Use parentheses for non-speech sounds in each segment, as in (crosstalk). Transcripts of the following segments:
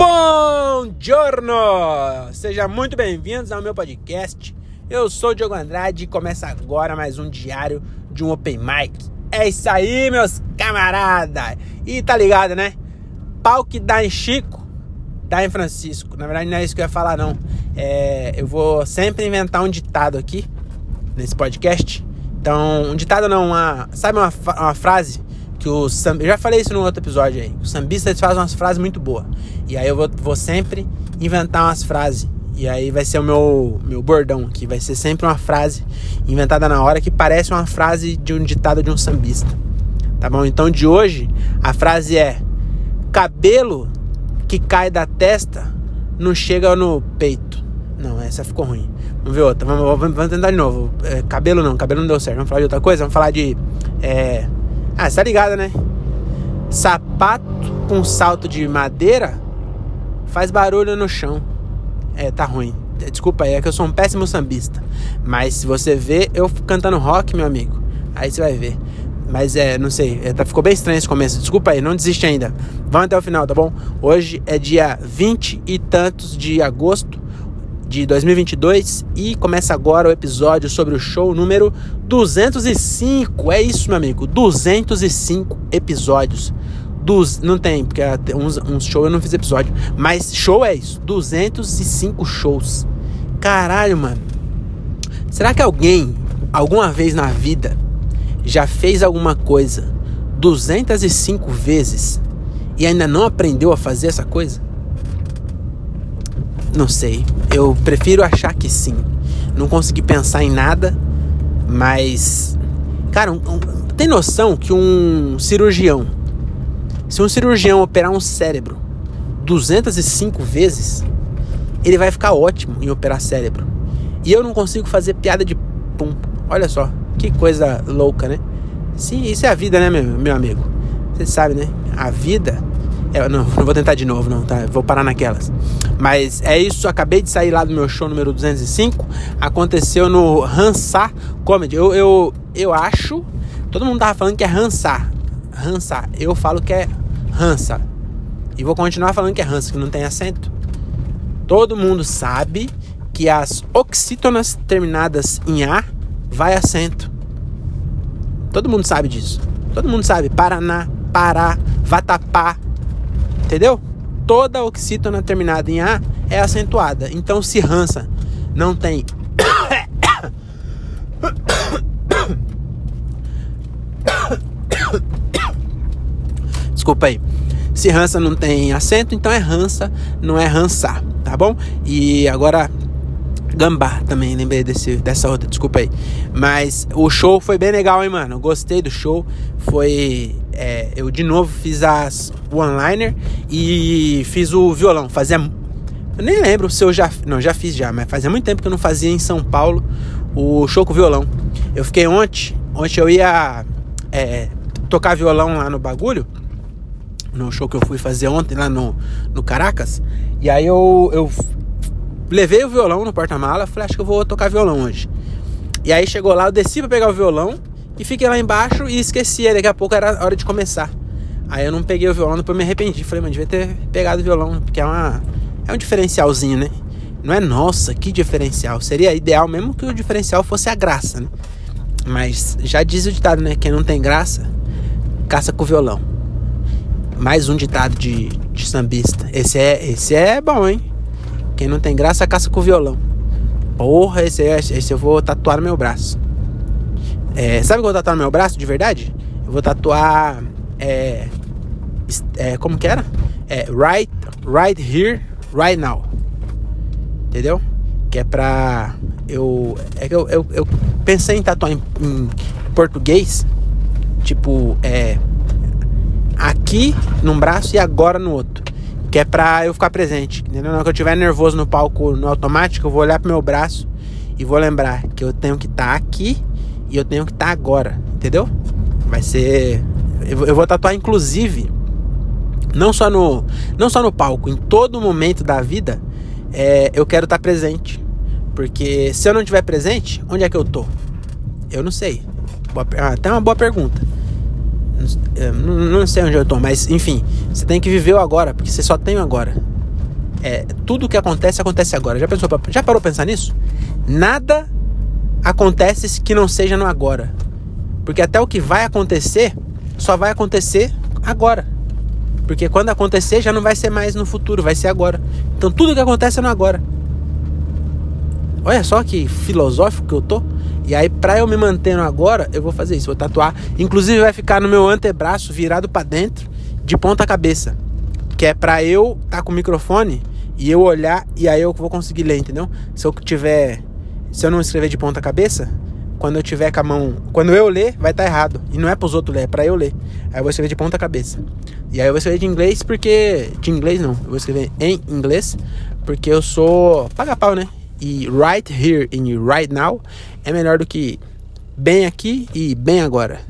Bom giorno! Seja muito bem-vindos ao meu podcast. Eu sou o Diogo Andrade e começa agora mais um diário de um Open Mic. É isso aí, meus camaradas! E tá ligado, né? Pau que dá em Chico, dá em Francisco. Na verdade, não é isso que eu ia falar, não. É, eu vou sempre inventar um ditado aqui nesse podcast. Então, um ditado não, uma, sabe uma, uma frase que o eu já falei isso no outro episódio aí. Os sambistas fazem umas frases muito boas. E aí eu vou, vou sempre inventar umas frases. E aí vai ser o meu, meu bordão aqui. Vai ser sempre uma frase inventada na hora que parece uma frase de um ditado de um sambista. Tá bom? Então de hoje a frase é: cabelo que cai da testa não chega no peito. Não, essa ficou ruim. Vamos ver outra. Vamos, vamos tentar de novo. É, cabelo não, cabelo não deu certo. Vamos falar de outra coisa? Vamos falar de. É, ah, você tá ligado, né? Sapato com salto de madeira faz barulho no chão. É, tá ruim. Desculpa aí, é que eu sou um péssimo sambista. Mas se você vê eu cantando rock, meu amigo, aí você vai ver. Mas é, não sei, é, tá, ficou bem estranho esse começo. Desculpa aí, não desiste ainda. Vamos até o final, tá bom? Hoje é dia 20 e tantos de agosto de 2022 e começa agora o episódio sobre o show número 205. É isso, meu amigo, 205 episódios. Dos, não tem, porque uns, uns shows eu não fiz episódio, mas show é isso, 205 shows. Caralho, mano. Será que alguém alguma vez na vida já fez alguma coisa 205 vezes e ainda não aprendeu a fazer essa coisa? Não sei. Eu prefiro achar que sim. Não consegui pensar em nada, mas. Cara, um, um, tem noção que um cirurgião. Se um cirurgião operar um cérebro 205 vezes, ele vai ficar ótimo em operar cérebro. E eu não consigo fazer piada de pum. Olha só, que coisa louca, né? Sim, isso é a vida, né, meu, meu amigo? Você sabe, né? A vida eu não, (laughs) não vou tentar de novo, não, tá? Vou parar naquelas. Mas é isso, acabei de sair lá do meu show número 205. Aconteceu no Hansar Comedy. Eu, eu, eu acho. Todo mundo tava falando que é Hansar. Hansar. Eu falo que é Hansa. E vou continuar falando que é Hansa, que não tem acento. Todo mundo sabe que as oxítonas terminadas em A vai acento. Todo mundo sabe disso. Todo mundo sabe. Paraná, Pará, Vatapá, Entendeu? Toda oxítona terminada em A é acentuada. Então, se Hansa não tem. (coughs) Desculpa aí. Se Hansa não tem acento, então é Hansa, não é Hansa, tá bom? E agora Gambá também, lembrei desse, dessa outra, desculpa aí. Mas o show foi bem legal, hein, mano? Gostei do show. Foi é, eu de novo fiz as one-liner e fiz o violão. Fazia. Eu nem lembro se eu já. Não, já fiz já, mas fazia muito tempo que eu não fazia em São Paulo o show com violão. Eu fiquei ontem. Ontem eu ia é, tocar violão lá no bagulho. No show que eu fui fazer ontem lá no, no Caracas. E aí eu, eu levei o violão no porta-mala. Falei, acho que eu vou tocar violão hoje. E aí chegou lá, eu desci pra pegar o violão e fiquei lá embaixo e esqueci. Daqui a pouco era hora de começar. Aí eu não peguei o violão, depois me arrependi. Falei, mas devia ter pegado o violão, porque é, uma, é um diferencialzinho, né? Não é nossa, que diferencial. Seria ideal mesmo que o diferencial fosse a graça, né? Mas já diz o ditado, né? Quem não tem graça, caça com o violão. Mais um ditado de, de sambista. Esse é, esse é bom, hein? Quem não tem graça, caça com violão. Porra, esse, esse eu vou tatuar no meu braço. É, sabe o que eu vou tatuar no meu braço de verdade? Eu vou tatuar. É, é, como que era? É right, right here, right now. Entendeu? Que é pra. Eu. É que eu, eu, eu pensei em tatuar em, em português. Tipo, é. Aqui num braço e agora no outro. Que é pra eu ficar presente. Entendeu? Na hora que eu estiver nervoso no palco no automático, eu vou olhar pro meu braço e vou lembrar que eu tenho que estar tá aqui e eu tenho que estar tá agora, entendeu? Vai ser. Eu vou tatuar, inclusive, não só no, não só no palco, em todo momento da vida, é, eu quero estar tá presente. Porque se eu não estiver presente, onde é que eu tô? Eu não sei. Boa, ah, até uma boa pergunta. Não, sei onde eu tô, mas enfim, você tem que viver o agora, porque você só tem o agora. É, tudo que acontece, acontece agora. Já, pensou, já parou pensar nisso? Nada acontece que não seja no agora. Porque até o que vai acontecer, só vai acontecer agora. Porque quando acontecer, já não vai ser mais no futuro, vai ser agora. Então tudo que acontece é no agora. Olha só que filosófico que eu tô. E aí, pra eu me manter no agora, eu vou fazer isso. Vou tatuar. Inclusive, vai ficar no meu antebraço virado para dentro, de ponta cabeça. Que é pra eu tá com o microfone e eu olhar e aí eu vou conseguir ler, entendeu? Se eu tiver. Se eu não escrever de ponta cabeça, quando eu tiver com a mão. Quando eu ler, vai estar tá errado. E não é pros outros ler, é pra eu ler. Aí eu vou escrever de ponta cabeça. E aí eu vou escrever de inglês porque. De inglês não. Eu vou escrever em inglês. Porque eu sou. Paga pau, né? E right here and right now é melhor do que bem aqui e bem agora.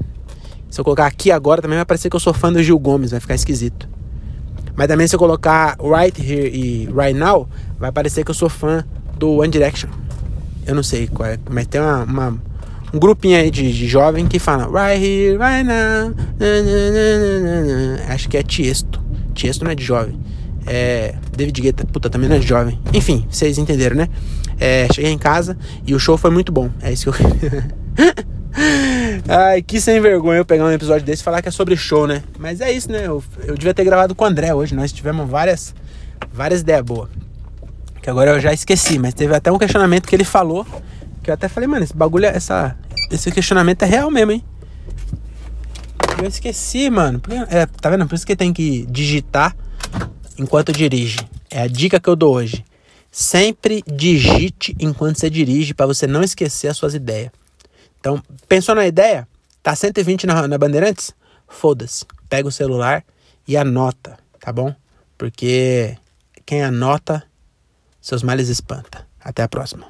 Se eu colocar aqui agora também vai parecer que eu sou fã do Gil Gomes, vai ficar esquisito. Mas também se eu colocar right here e right now, vai parecer que eu sou fã do One Direction. Eu não sei qual é, mas tem uma, uma um grupinho aí de, de jovem que fala right here, right now. Acho que é Tiesto. Tiesto não é de jovem. É, David Guetta, puta, também não é jovem. Enfim, vocês entenderam, né? É, cheguei em casa e o show foi muito bom. É isso que eu. (laughs) Ai, que sem vergonha eu pegar um episódio desse e falar que é sobre show, né? Mas é isso, né? Eu, eu devia ter gravado com o André hoje. Nós tivemos várias, várias ideias boas. Que agora eu já esqueci, mas teve até um questionamento que ele falou. Que eu até falei, mano, esse bagulho, essa, esse questionamento é real mesmo, hein? Eu esqueci, mano. É, tá vendo? Por isso que tem que digitar enquanto dirige. É a dica que eu dou hoje. Sempre digite enquanto você dirige para você não esquecer as suas ideias. Então, pensou na ideia? Tá 120 na, na Bandeirantes? Foda-se. Pega o celular e anota, tá bom? Porque quem anota, seus males espanta. Até a próxima.